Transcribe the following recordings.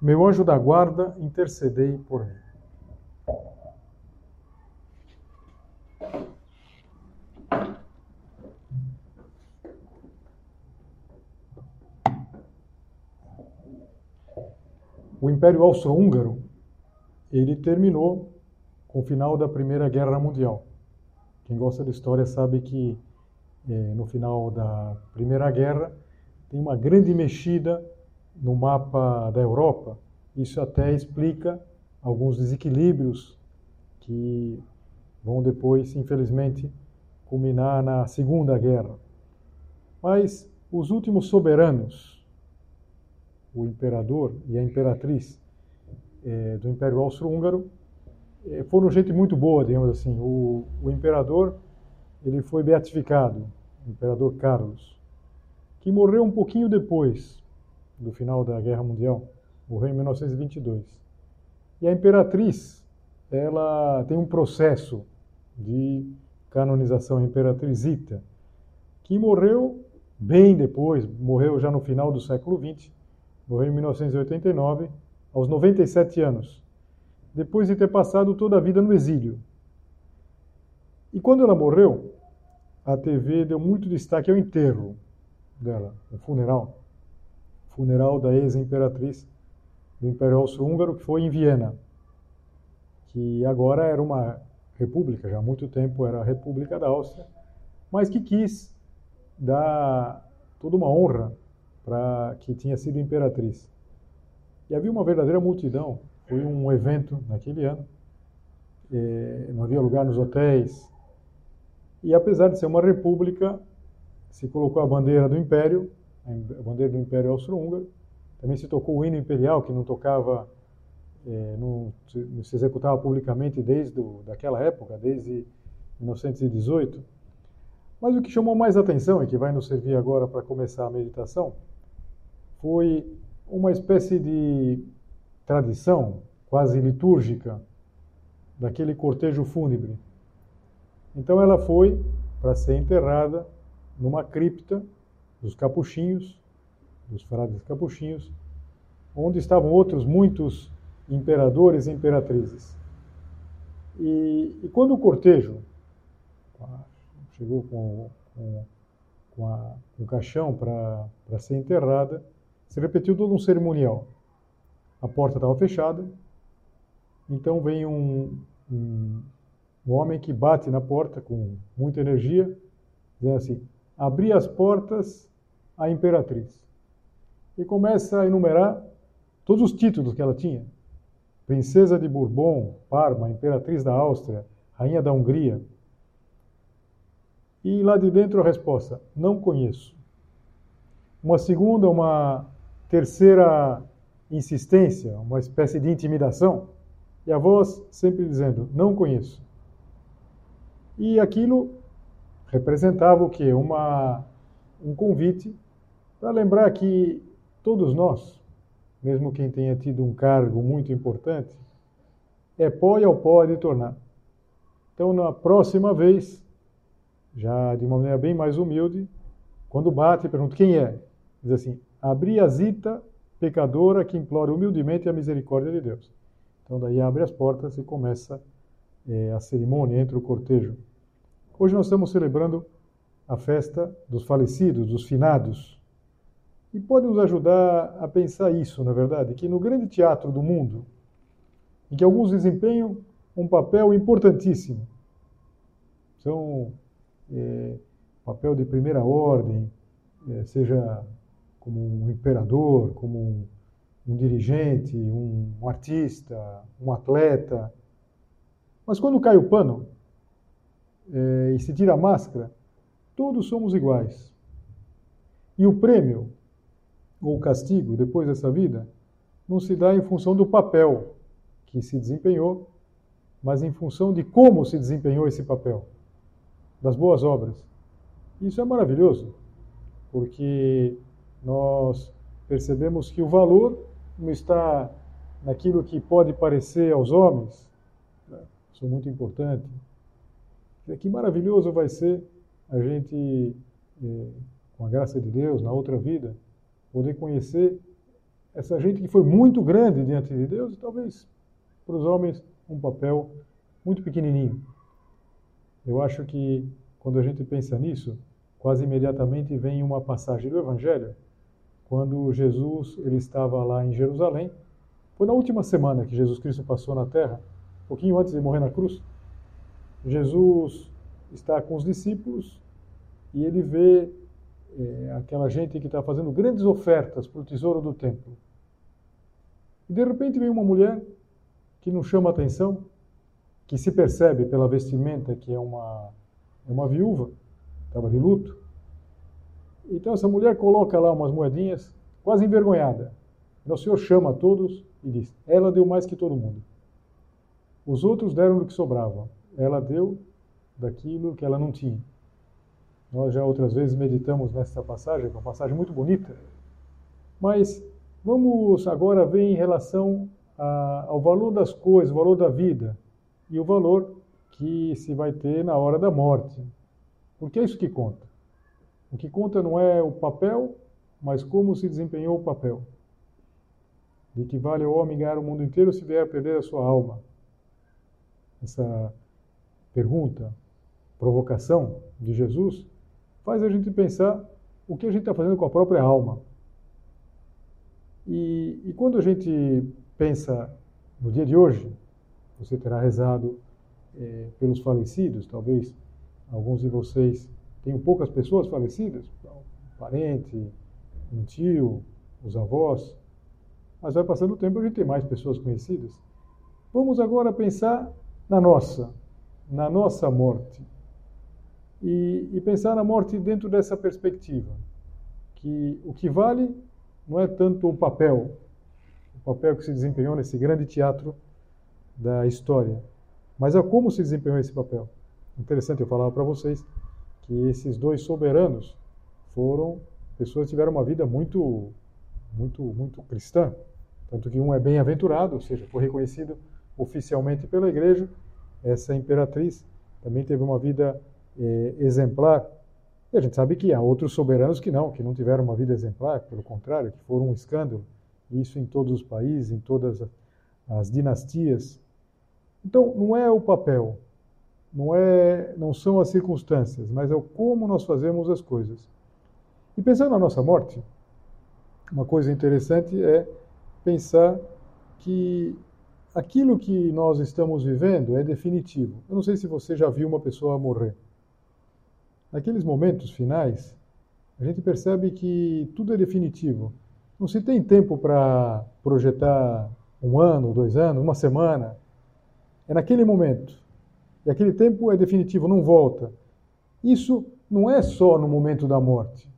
meu anjo da guarda, intercedei por mim. O Império Austro-Húngaro, ele terminou com o final da Primeira Guerra Mundial. Quem gosta de história sabe que eh, no final da Primeira Guerra tem uma grande mexida no mapa da Europa. Isso até explica alguns desequilíbrios que vão depois, infelizmente, culminar na Segunda Guerra. Mas os últimos soberanos, o imperador e a imperatriz é, do Império Austro-Húngaro, é, foram gente muito boa, digamos assim. O, o imperador ele foi beatificado, o imperador Carlos, que morreu um pouquinho depois do final da Guerra Mundial, morreu em 1922. E a imperatriz, ela tem um processo de canonização, a imperatriz Zita, que morreu bem depois, morreu já no final do século XX, morreu em 1989, aos 97 anos, depois de ter passado toda a vida no exílio. E quando ela morreu, a TV deu muito destaque ao enterro dela, o funeral funeral da ex-imperatriz do Império Austro-Húngaro, que foi em Viena, que agora era uma república, já há muito tempo era a República da Áustria, mas que quis dar toda uma honra para que tinha sido imperatriz. E havia uma verdadeira multidão, foi um evento naquele ano, eh, não havia lugar nos hotéis, e apesar de ser uma república, se colocou a bandeira do império a bandeira do Império Austro-Húngaro. Também se tocou o hino imperial, que não tocava, é, não, não, se executava publicamente desde do, daquela época, desde 1918. Mas o que chamou mais atenção, e que vai nos servir agora para começar a meditação, foi uma espécie de tradição quase litúrgica daquele cortejo fúnebre. Então ela foi para ser enterrada numa cripta dos capuchinhos, dos frades capuchinhos, onde estavam outros muitos imperadores e imperatrizes. E, e quando o cortejo chegou com, com, com, a, com o caixão para ser enterrada, se repetiu todo um cerimonial. A porta estava fechada, então vem um, um, um homem que bate na porta com muita energia, dizendo assim: abri as portas a imperatriz. E começa a enumerar todos os títulos que ela tinha: Princesa de Bourbon, Parma, Imperatriz da Áustria, Rainha da Hungria. E lá de dentro a resposta: Não conheço. Uma segunda, uma terceira insistência, uma espécie de intimidação, e a voz sempre dizendo: Não conheço. E aquilo representava o que? Uma, um convite para lembrar que todos nós, mesmo quem tenha tido um cargo muito importante, é pó e ao pó de tornar. Então, na próxima vez, já de uma maneira bem mais humilde, quando bate, pergunta quem é. Diz assim: a zita pecadora que implora humildemente a misericórdia de Deus. Então, daí abre as portas e começa é, a cerimônia entre o cortejo. Hoje nós estamos celebrando a festa dos falecidos, dos finados. E pode nos ajudar a pensar isso, na verdade, que no grande teatro do mundo, em que alguns desempenham um papel importantíssimo, são é, papel de primeira ordem, é, seja como um imperador, como um, um dirigente, um, um artista, um atleta. Mas quando cai o pano é, e se tira a máscara, todos somos iguais. E o prêmio ou castigo depois dessa vida não se dá em função do papel que se desempenhou, mas em função de como se desempenhou esse papel, das boas obras. Isso é maravilhoso, porque nós percebemos que o valor não está naquilo que pode parecer aos homens, né? sou muito importante. Que maravilhoso vai ser a gente, eh, com a graça de Deus, na outra vida, poder conhecer essa gente que foi muito grande diante de Deus e talvez para os homens um papel muito pequenininho. Eu acho que quando a gente pensa nisso, quase imediatamente vem uma passagem do Evangelho, quando Jesus ele estava lá em Jerusalém. Foi na última semana que Jesus Cristo passou na Terra, um pouquinho antes de morrer na cruz. Jesus está com os discípulos e ele vê é, aquela gente que está fazendo grandes ofertas para o tesouro do templo. E de repente vem uma mulher que não chama atenção, que se percebe pela vestimenta que é uma, é uma viúva, estava de luto. Então essa mulher coloca lá umas moedinhas, quase envergonhada. Então o Senhor chama a todos e diz: Ela deu mais que todo mundo. Os outros deram do que sobrava. Ela deu daquilo que ela não tinha. Nós já outras vezes meditamos nessa passagem, que é uma passagem muito bonita. Mas vamos agora ver em relação a, ao valor das coisas, o valor da vida e o valor que se vai ter na hora da morte. Porque é isso que conta. O que conta não é o papel, mas como se desempenhou o papel. De que vale o homem ganhar o mundo inteiro se vier a perder a sua alma. Essa pergunta, provocação de Jesus, faz a gente pensar o que a gente está fazendo com a própria alma. E, e quando a gente pensa no dia de hoje, você terá rezado é, pelos falecidos, talvez alguns de vocês tenham poucas pessoas falecidas, um parente, um tio, os avós, mas vai passando o tempo a gente tem mais pessoas conhecidas. Vamos agora pensar na nossa, na nossa morte. E, e, pensar na morte dentro dessa perspectiva, que o que vale não é tanto o papel, o papel que se desempenhou nesse grande teatro da história, mas é como se desempenhou esse papel. Interessante eu falar para vocês que esses dois soberanos foram pessoas que tiveram uma vida muito, muito, muito cristã, tanto que um é bem-aventurado, ou seja, foi reconhecido oficialmente pela igreja. Essa imperatriz também teve uma vida eh, exemplar. E a gente sabe que há outros soberanos que não, que não tiveram uma vida exemplar, pelo contrário, que foram um escândalo. Isso em todos os países, em todas as dinastias. Então, não é o papel, não é, não são as circunstâncias, mas é o como nós fazemos as coisas. E pensando na nossa morte, uma coisa interessante é pensar que aquilo que nós estamos vivendo é definitivo. Eu não sei se você já viu uma pessoa morrer. Naqueles momentos finais, a gente percebe que tudo é definitivo. Não se tem tempo para projetar um ano, dois anos, uma semana. É naquele momento. E aquele tempo é definitivo, não volta. Isso não é só no momento da morte.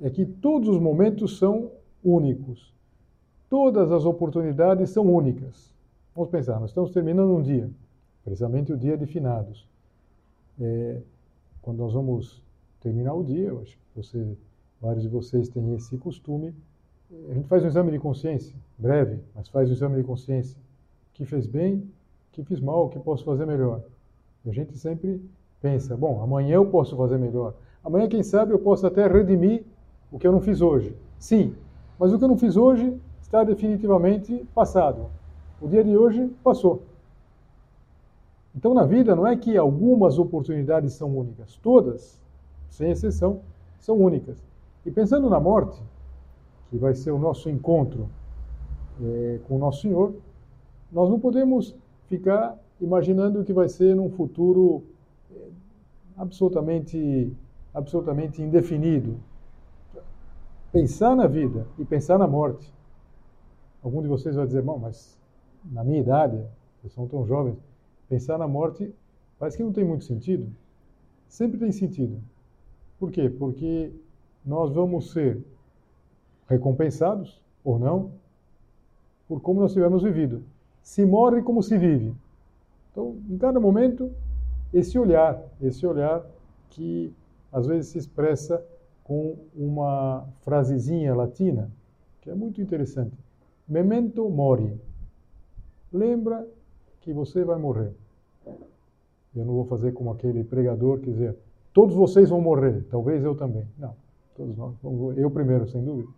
É que todos os momentos são únicos. Todas as oportunidades são únicas. Vamos pensar, nós estamos terminando um dia, precisamente o dia de finados. É, quando nós vamos terminar o dia, eu acho que você, vários de vocês têm esse costume, a gente faz um exame de consciência, breve, mas faz um exame de consciência. O que fez bem, o que fiz mal, o que posso fazer melhor. E a gente sempre pensa, bom, amanhã eu posso fazer melhor. Amanhã, quem sabe, eu posso até redimir o que eu não fiz hoje. Sim, mas o que eu não fiz hoje está definitivamente passado. O dia de hoje passou. Então, na vida, não é que algumas oportunidades são únicas, todas, sem exceção, são únicas. E pensando na morte, que vai ser o nosso encontro é, com o nosso Senhor, nós não podemos ficar imaginando o que vai ser num futuro é, absolutamente, absolutamente indefinido. Pensar na vida e pensar na morte. Algum de vocês vai dizer, bom, mas na minha idade, vocês são tão jovens, Pensar na morte parece que não tem muito sentido. Sempre tem sentido. Por quê? Porque nós vamos ser recompensados, ou não, por como nós tivermos vivido. se morre como se vive. Então, em cada momento, esse olhar, esse olhar que às vezes se expressa com uma frasezinha latina, que é muito interessante. Memento mori. Lembra que você vai morrer. Eu não vou fazer como aquele pregador que dizer, todos vocês vão morrer, talvez eu também. Não, todos nós, eu primeiro, sem dúvida.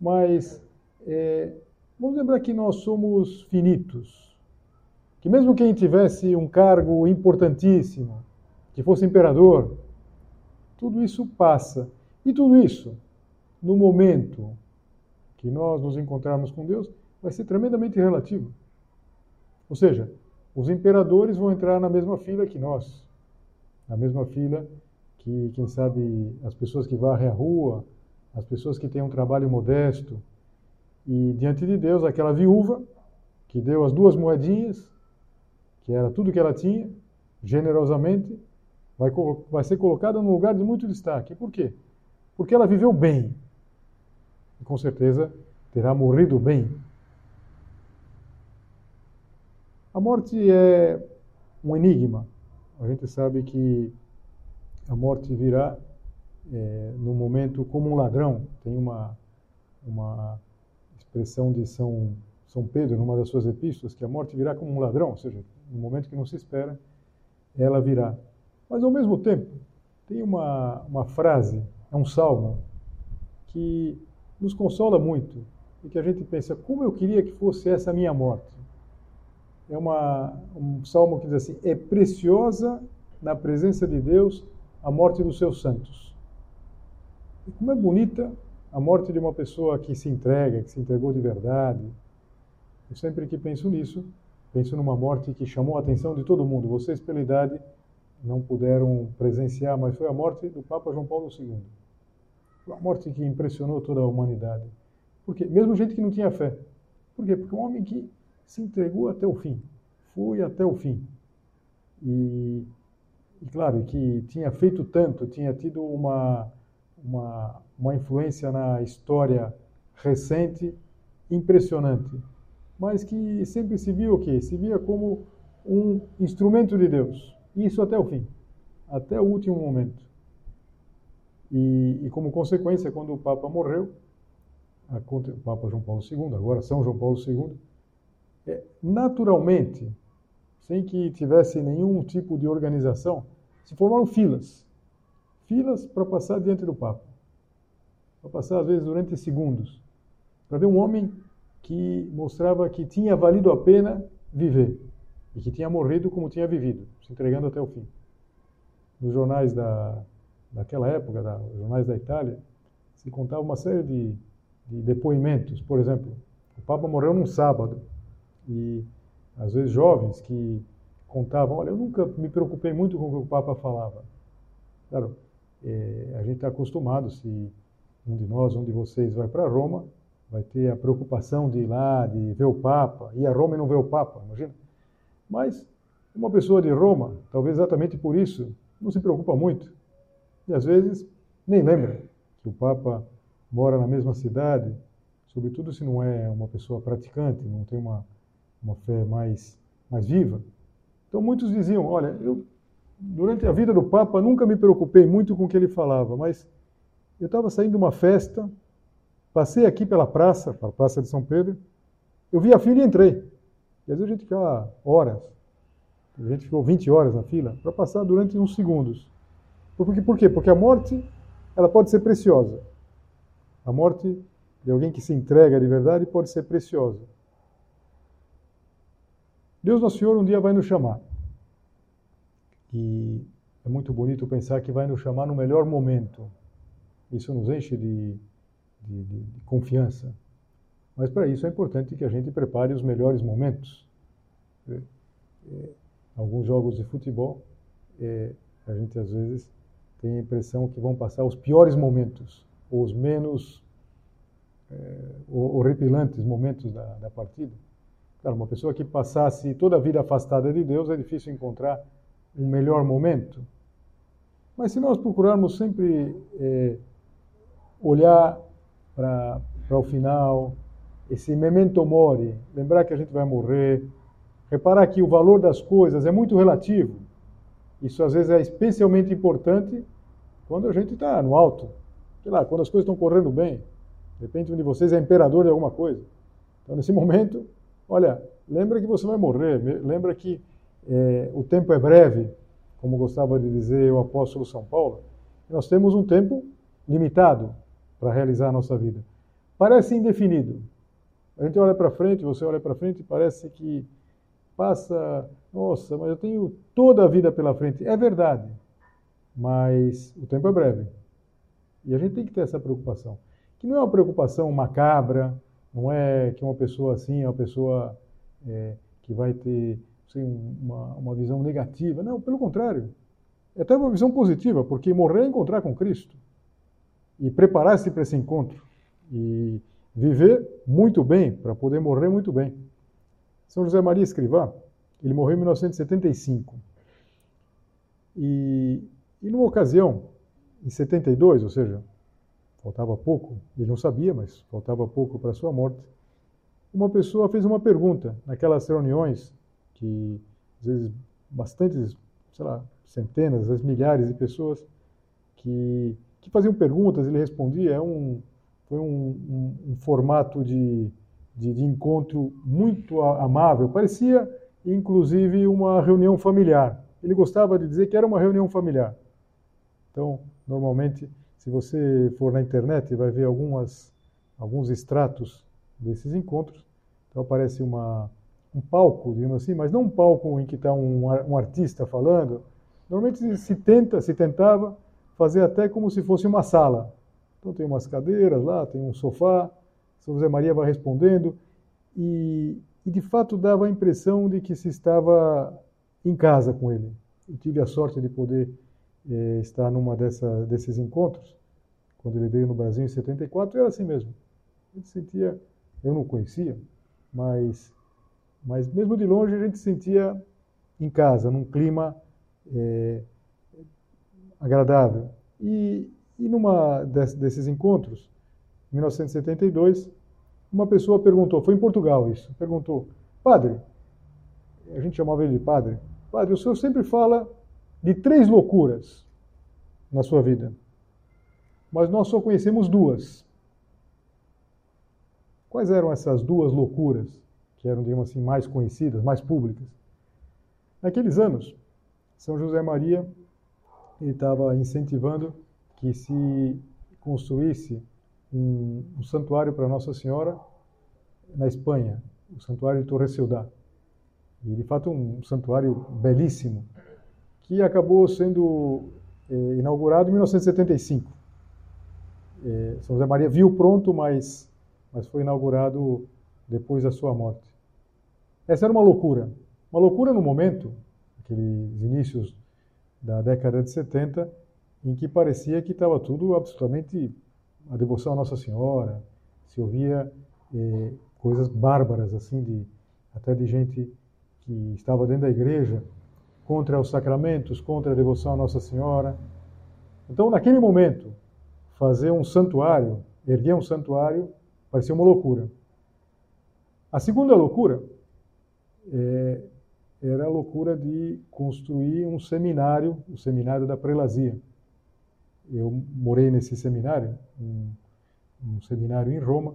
Mas é, vamos lembrar que nós somos finitos. Que mesmo quem tivesse um cargo importantíssimo, que fosse imperador, tudo isso passa. E tudo isso, no momento que nós nos encontrarmos com Deus, vai ser tremendamente relativo. Ou seja, os imperadores vão entrar na mesma fila que nós, na mesma fila que, quem sabe, as pessoas que varrem a rua, as pessoas que têm um trabalho modesto. E diante de Deus, aquela viúva que deu as duas moedinhas, que era tudo que ela tinha, generosamente, vai, vai ser colocada num lugar de muito destaque. Por quê? Porque ela viveu bem. E com certeza terá morrido bem. A morte é um enigma. A gente sabe que a morte virá é, no momento como um ladrão. Tem uma, uma expressão de São, São Pedro, numa das suas epístolas, que a morte virá como um ladrão, ou seja, no momento que não se espera, ela virá. Mas, ao mesmo tempo, tem uma, uma frase, é um salmo, que nos consola muito e que a gente pensa, como eu queria que fosse essa minha morte é uma, um salmo que diz assim: É preciosa na presença de Deus a morte dos seus santos. E como é bonita a morte de uma pessoa que se entrega, que se entregou de verdade. Eu sempre que penso nisso, penso numa morte que chamou a atenção de todo mundo. Vocês, pela idade, não puderam presenciar, mas foi a morte do Papa João Paulo II. Uma morte que impressionou toda a humanidade. Porque mesmo gente que não tinha fé. Por quê? Porque um homem que se entregou até o fim, foi até o fim. E, e claro, que tinha feito tanto, tinha tido uma, uma, uma influência na história recente impressionante, mas que sempre se viu o quê? Se via como um instrumento de Deus. Isso até o fim, até o último momento. E, e como consequência, quando o Papa morreu, o Papa João Paulo II, agora São João Paulo II, naturalmente, sem que tivesse nenhum tipo de organização, se formaram filas. Filas para passar diante do Papa. Para passar, às vezes, durante segundos. Para ver um homem que mostrava que tinha valido a pena viver. E que tinha morrido como tinha vivido, se entregando até o fim. Nos jornais da, daquela época, da, jornais da Itália, se contava uma série de, de depoimentos. Por exemplo, o Papa morreu num sábado e às vezes jovens que contavam, olha, eu nunca me preocupei muito com o que o Papa falava. Claro, é, a gente está acostumado, se um de nós, um de vocês vai para Roma, vai ter a preocupação de ir lá, de ver o Papa, ir a Roma e não ver o Papa, imagina. Mas uma pessoa de Roma, talvez exatamente por isso, não se preocupa muito. E às vezes nem lembra que o Papa mora na mesma cidade, sobretudo se não é uma pessoa praticante, não tem uma uma fé mais, mais viva. Então muitos diziam, olha, eu durante a vida do Papa nunca me preocupei muito com o que ele falava, mas eu estava saindo de uma festa, passei aqui pela praça, pela Praça de São Pedro, eu vi a fila e entrei. E às vezes a gente fica horas, a gente ficou 20 horas na fila, para passar durante uns segundos. Por, por quê? Porque a morte ela pode ser preciosa. A morte de alguém que se entrega de verdade pode ser preciosa. Deus Nosso Senhor um dia vai nos chamar. E é muito bonito pensar que vai nos chamar no melhor momento. Isso nos enche de, de, de, de confiança. Mas para isso é importante que a gente prepare os melhores momentos. É, é, alguns jogos de futebol, é, a gente às vezes tem a impressão que vão passar os piores momentos, os menos é, horripilantes momentos da, da partida. Claro, uma pessoa que passasse toda a vida afastada de Deus é difícil encontrar um melhor momento. Mas se nós procurarmos sempre é, olhar para o final, esse memento mori, lembrar que a gente vai morrer, reparar que o valor das coisas é muito relativo. Isso às vezes é especialmente importante quando a gente está no alto, sei lá, quando as coisas estão correndo bem. De repente um de vocês é imperador de alguma coisa. Então nesse momento, olha, lembra que você vai morrer, lembra que é, o tempo é breve, como gostava de dizer o apóstolo São Paulo. Nós temos um tempo limitado para realizar a nossa vida. Parece indefinido. A gente olha para frente, você olha para frente parece que passa, nossa, mas eu tenho toda a vida pela frente. É verdade, mas o tempo é breve. E a gente tem que ter essa preocupação. Que não é uma preocupação macabra, não é que uma pessoa assim é uma pessoa é, que vai ter assim, uma, uma visão negativa. Não, pelo contrário. É até uma visão positiva, porque morrer é encontrar com Cristo. E preparar-se para esse encontro. E viver muito bem, para poder morrer muito bem. São José Maria Escrivá, ele morreu em 1975. E, e numa ocasião, em 72, ou seja, faltava pouco, ele não sabia, mas faltava pouco para sua morte, uma pessoa fez uma pergunta naquelas reuniões que, às vezes, bastantes, sei lá, centenas, às vezes milhares de pessoas que, que faziam perguntas, ele respondia, é um, foi um, um, um formato de, de, de, encontro muito amável, parecia inclusive uma reunião familiar. Ele gostava de dizer que era uma reunião familiar. Então, normalmente, se você for na internet, vai ver algumas, alguns extratos desses encontros. Então, aparece uma, um palco, digamos assim, mas não um palco em que está um, um artista falando. Normalmente se tenta, se tentava fazer até como se fosse uma sala. Então tem umas cadeiras lá, tem um sofá, São José Maria vai respondendo, e, e de fato dava a impressão de que se estava em casa com ele. Eu tive a sorte de poder eh, estar numa dessa, desses encontros, quando ele veio no Brasil em 74, era assim mesmo. A gente sentia, eu não conhecia, mas, mas mesmo de longe a gente sentia em casa, num clima eh, agradável. E, e numa desses encontros, em 1972, uma pessoa perguntou, foi em Portugal isso, perguntou, padre, a gente chamava ele de padre, padre, o senhor sempre fala de três loucuras na sua vida, mas nós só conhecemos duas. Quais eram essas duas loucuras que eram, digamos assim, mais conhecidas, mais públicas? Naqueles anos, São José Maria estava incentivando que se construísse um, um santuário para Nossa Senhora na Espanha, o santuário de Torre Ciudad. E, de fato, um santuário belíssimo, que acabou sendo eh, inaugurado em 1975. Eh, São José Maria viu pronto, mas, mas foi inaugurado depois da sua morte. Essa era uma loucura. Uma loucura no momento, aqueles inícios da década de 70, em que parecia que estava tudo absolutamente a devoção a Nossa Senhora, se ouvia eh, coisas bárbaras assim de até de gente que estava dentro da igreja contra os sacramentos, contra a devoção a Nossa Senhora. Então, naquele momento, fazer um santuário, erguer um santuário, parecia uma loucura. A segunda loucura é, era a loucura de construir um seminário, o seminário da prelazia eu morei nesse seminário, um, um seminário em Roma,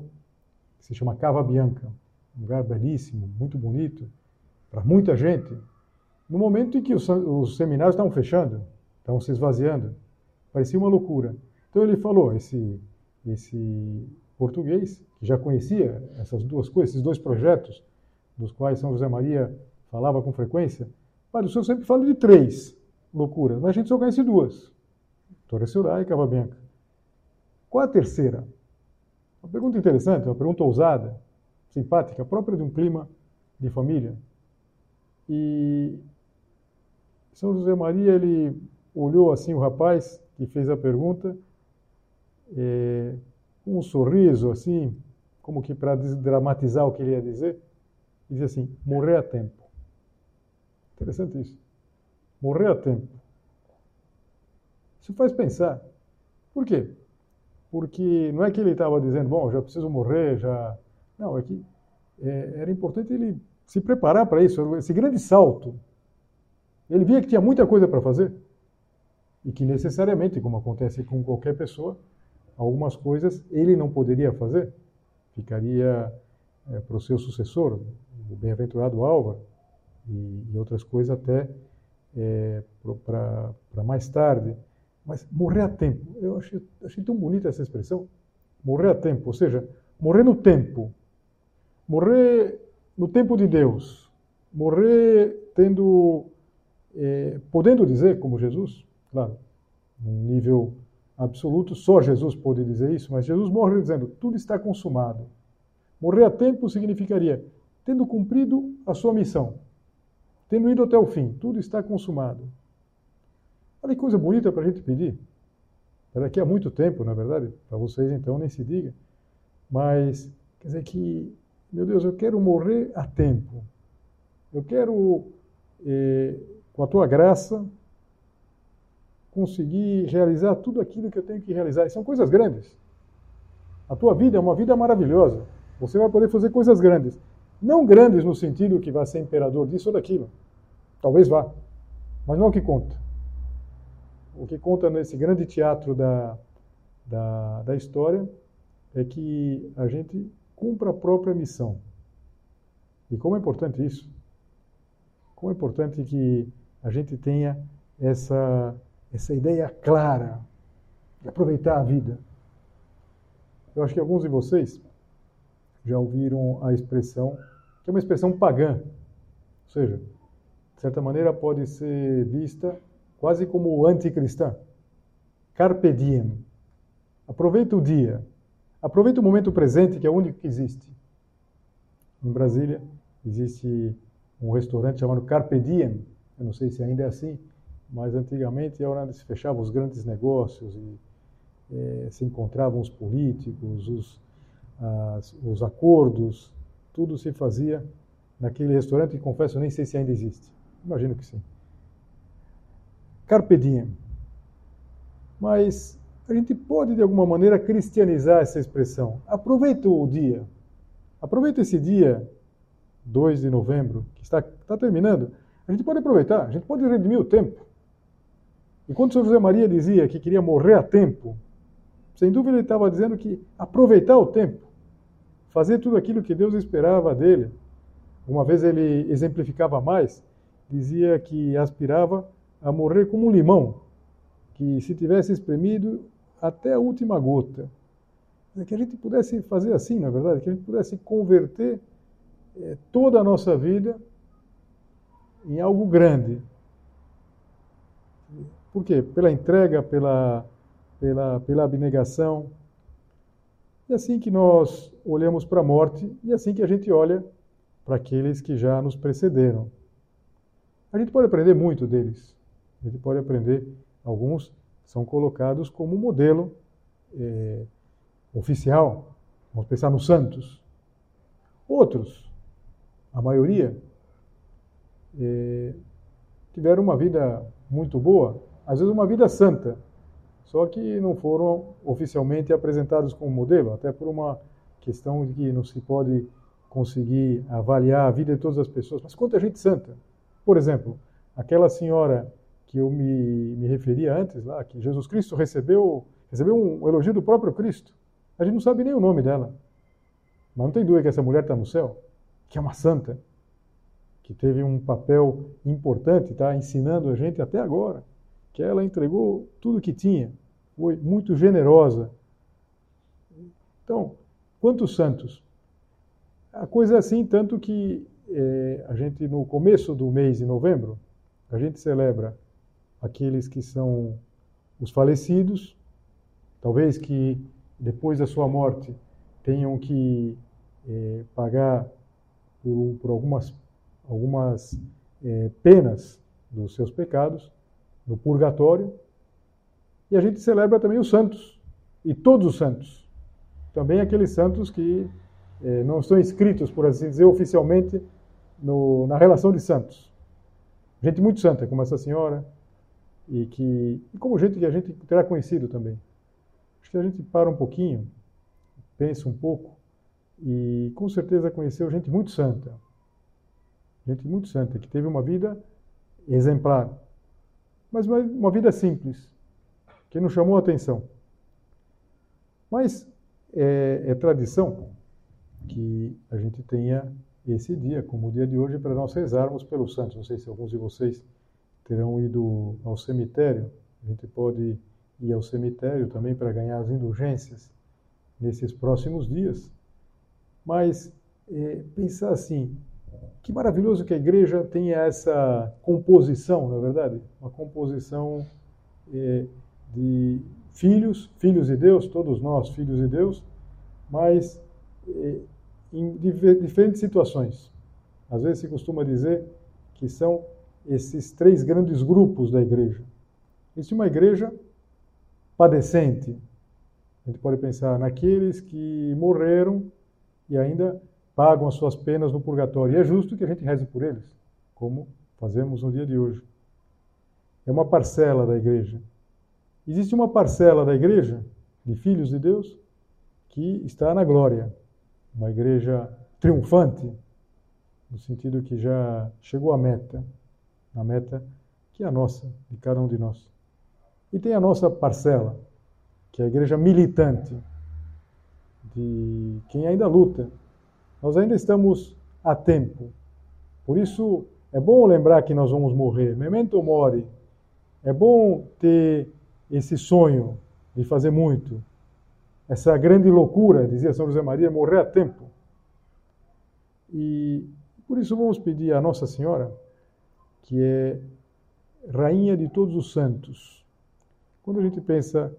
que se chama Cava Bianca, um lugar belíssimo, muito bonito, para muita gente. No momento em que os, os seminários estavam fechando, estavam se esvaziando, parecia uma loucura. Então ele falou, esse, esse português, que já conhecia essas duas coisas, esses dois projetos, dos quais São José Maria falava com frequência, Padre, o senhor sempre fala de três loucuras, mas a gente só conhece duas. Torre Ciudad e Cava Bianca. Qual a terceira? Uma pergunta interessante, uma pergunta ousada, simpática, própria de um clima de família. E São José Maria, ele olhou assim o rapaz que fez a pergunta, é, com um sorriso assim, como que para desdramatizar o que ele ia dizer, e dizia assim, morrer a tempo. Interessante isso. Morrer a tempo. Isso faz pensar. Por quê? Porque não é que ele estava dizendo, bom, já preciso morrer, já Não, é que é, era importante ele se preparar para isso, esse grande salto. Ele via que tinha muita coisa para fazer e que necessariamente, como acontece com qualquer pessoa, algumas coisas ele não poderia fazer, ficaria é, para o seu sucessor, o bem-aventurado Álvaro, e, e, outras coisas até é, para mais tarde. Mas morrer a tempo, eu achei, achei tão bonita essa expressão, morrer a tempo, ou seja, morrer no tempo, morrer no tempo de Deus, morrer tendo, é, podendo dizer, como Jesus, claro, num nível absoluto, só Jesus pode dizer isso, mas Jesus morre dizendo: tudo está consumado. Morrer a tempo significaria tendo cumprido a sua missão, tendo ido até o fim, tudo está consumado. Olha que coisa bonita para a gente pedir. Para daqui a muito tempo, na verdade, para vocês então nem se diga. Mas, quer dizer que, meu Deus, eu quero morrer a tempo. Eu quero, eh, com a tua graça, conseguir realizar tudo aquilo que eu tenho que realizar. E são coisas grandes. A tua vida é uma vida maravilhosa. Você vai poder fazer coisas grandes. Não grandes no sentido que vai ser imperador disso ou daquilo. Talvez vá. Mas não é o que conta. O que conta nesse grande teatro da, da, da história é que a gente cumpra a própria missão. E como é importante isso? Como é importante que a gente tenha essa essa ideia clara de aproveitar a vida. Eu acho que alguns de vocês já ouviram a expressão, que é uma expressão pagã, ou seja, de certa maneira pode ser vista quase como anticristã. Carpe diem. Aproveita o dia. Aproveita o momento presente, que é o único que existe. Em Brasília existe um restaurante chamado Carpe Diem. Eu não sei se ainda é assim, mas antigamente era onde se fechavam os grandes negócios e é, se encontravam os políticos, os, as, os acordos, tudo se fazia naquele restaurante e confesso, nem sei se ainda existe. Imagino que sim. Carpe diem. Mas a gente pode, de alguma maneira, cristianizar essa expressão. Aproveita o dia. Aproveita esse dia, 2 de novembro, que está, está terminando. A gente pode aproveitar, a gente pode redimir o tempo. E quando o São José Maria dizia que queria morrer a tempo, sem dúvida ele estava dizendo que aproveitar o tempo, fazer tudo aquilo que Deus esperava dele. Uma vez ele exemplificava mais, dizia que aspirava a morrer como um limão, que se tivesse espremido até a última gota. Que a gente pudesse fazer assim, na verdade, que a gente pudesse converter eh, toda a nossa vida em algo grande, por quê? Pela entrega, pela, pela, pela abnegação. E assim que nós olhamos para a morte, e assim que a gente olha para aqueles que já nos precederam. A gente pode aprender muito deles. A gente pode aprender, alguns são colocados como modelo é, oficial. Vamos pensar nos santos. Outros, a maioria, tiveram uma vida muito boa, às vezes uma vida santa, só que não foram oficialmente apresentados como modelo, até por uma questão de que não se pode conseguir avaliar a vida de todas as pessoas. Mas quanta gente santa? Por exemplo, aquela senhora que eu me, me referia antes, lá, que Jesus Cristo recebeu, recebeu um elogio do próprio Cristo. A gente não sabe nem o nome dela. Mas não tem dúvida que essa mulher está no céu, que é uma santa, que teve um papel importante, está ensinando a gente até agora que ela entregou tudo que tinha, foi muito generosa. Então, quantos santos? A coisa é assim, tanto que é, a gente, no começo do mês de novembro, a gente celebra aqueles que são os falecidos, talvez que depois da sua morte tenham que é, pagar por, por, algumas, algumas é, penas dos seus pecados no purgatório. E a gente celebra também os santos, e todos os santos. Também aqueles santos que eh, não estão inscritos, por assim dizer, oficialmente no, na relação de santos. Gente muito santa, como essa senhora, e, que, e como gente que a gente terá conhecido também. Acho que a gente para um pouquinho, pensa um pouco, e com certeza conheceu gente muito santa. Gente muito santa, que teve uma vida exemplar. Mas uma, uma vida simples, que não chamou atenção. Mas é, é tradição que a gente tenha esse dia, como o dia de hoje, para nós rezarmos pelos santos. Não sei se alguns de vocês terão ido ao cemitério. A gente pode ir ao cemitério também para ganhar as indulgências nesses próximos dias. Mas é, pensar assim, que maravilhoso que a igreja tenha essa composição, na é verdade, uma composição é, de filhos, filhos de Deus, todos nós filhos de Deus, mas é, em diferentes situações. Às vezes se costuma dizer que são esses três grandes grupos da igreja. Existe uma igreja padecente. A gente pode pensar naqueles que morreram e ainda pagam as suas penas no purgatório. E é justo que a gente reze por eles, como fazemos no dia de hoje. É uma parcela da igreja. Existe uma parcela da igreja, de filhos de Deus, que está na glória uma igreja triunfante, no sentido que já chegou à meta, a meta que é a nossa, de cada um de nós. E tem a nossa parcela, que é a igreja militante, de quem ainda luta. Nós ainda estamos a tempo. Por isso, é bom lembrar que nós vamos morrer. Memento mori. É bom ter esse sonho de fazer muito, essa grande loucura, dizia São José Maria, morrer a tempo. E por isso vamos pedir a Nossa Senhora, que é Rainha de todos os santos. Quando a gente pensa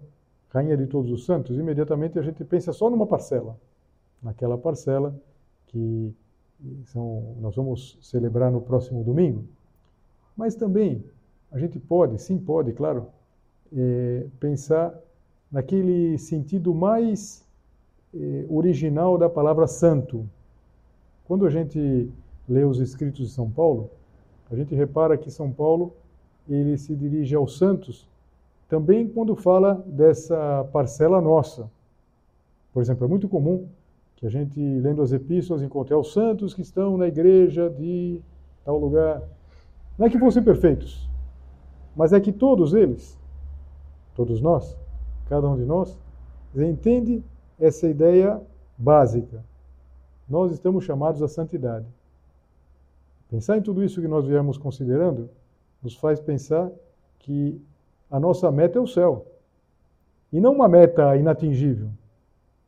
Rainha de todos os santos, imediatamente a gente pensa só numa parcela, naquela parcela que são, nós vamos celebrar no próximo domingo. Mas também a gente pode, sim pode, claro, é, pensar naquele sentido mais eh, original da palavra santo. Quando a gente lê os escritos de São Paulo, a gente repara que São Paulo ele se dirige aos santos também quando fala dessa parcela nossa. Por exemplo, é muito comum que a gente, lendo as epístolas, encontre os santos que estão na igreja de tal lugar. Não é que fossem perfeitos, mas é que todos eles, todos nós, cada um de nós, entende essa ideia básica. Nós estamos chamados à santidade. Pensar em tudo isso que nós viemos considerando nos faz pensar que a nossa meta é o céu. E não uma meta inatingível.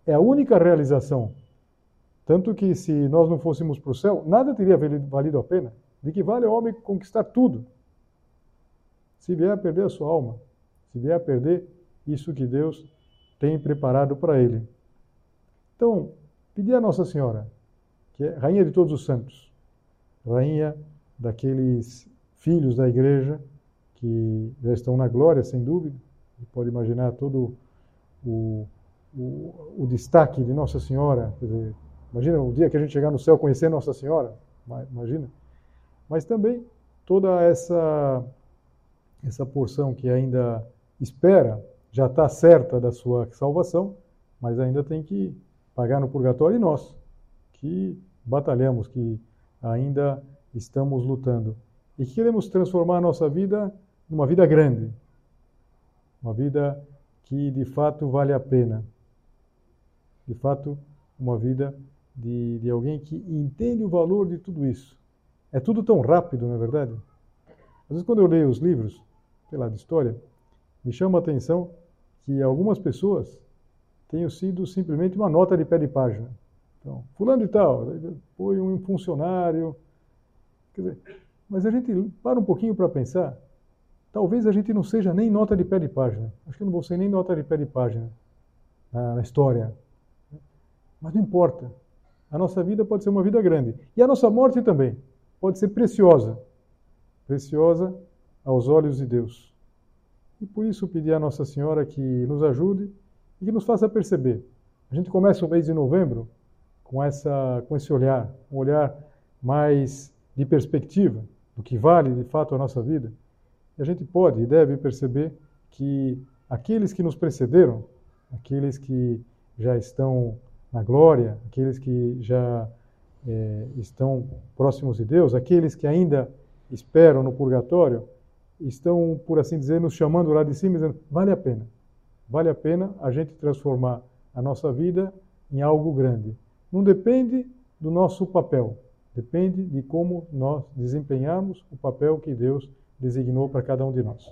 É a única realização. Tanto que se nós não fôssemos para o céu, nada teria valido a pena. De que vale o homem conquistar tudo? Se vier a perder a sua alma, se vier a perder isso que Deus tem preparado para ele. Então, pedir a Nossa Senhora, que é rainha de todos os santos, rainha daqueles filhos da igreja que já estão na glória, sem dúvida, Você pode imaginar todo o, o, o destaque de Nossa Senhora, dizer, imagina o dia que a gente chegar no céu conhecer Nossa Senhora, imagina. Mas também toda essa essa porção que ainda espera já está certa da sua salvação, mas ainda tem que pagar no purgatório e nós, que batalhamos, que ainda estamos lutando. E que queremos transformar a nossa vida numa vida grande, uma vida que de fato vale a pena, de fato uma vida de, de alguém que entende o valor de tudo isso. É tudo tão rápido, não é verdade? Às vezes quando eu leio os livros, sei lá, de história, me chama a atenção que algumas pessoas tenham sido simplesmente uma nota de pé de página. Então, fulano e tal, foi um funcionário. Quer dizer, mas a gente para um pouquinho para pensar, talvez a gente não seja nem nota de pé de página. Acho que eu não vou ser nem nota de pé de página na, na história. Mas não importa. A nossa vida pode ser uma vida grande. E a nossa morte também pode ser preciosa. Preciosa aos olhos de Deus. E por isso pedir a Nossa Senhora que nos ajude e que nos faça perceber. A gente começa o mês de novembro com, essa, com esse olhar, um olhar mais de perspectiva do que vale de fato a nossa vida. E a gente pode e deve perceber que aqueles que nos precederam, aqueles que já estão na glória, aqueles que já é, estão próximos de Deus, aqueles que ainda esperam no purgatório, estão, por assim dizer, nos chamando lá de cima, dizendo: vale a pena, vale a pena a gente transformar a nossa vida em algo grande. Não depende do nosso papel, depende de como nós desempenharmos o papel que Deus designou para cada um de nós.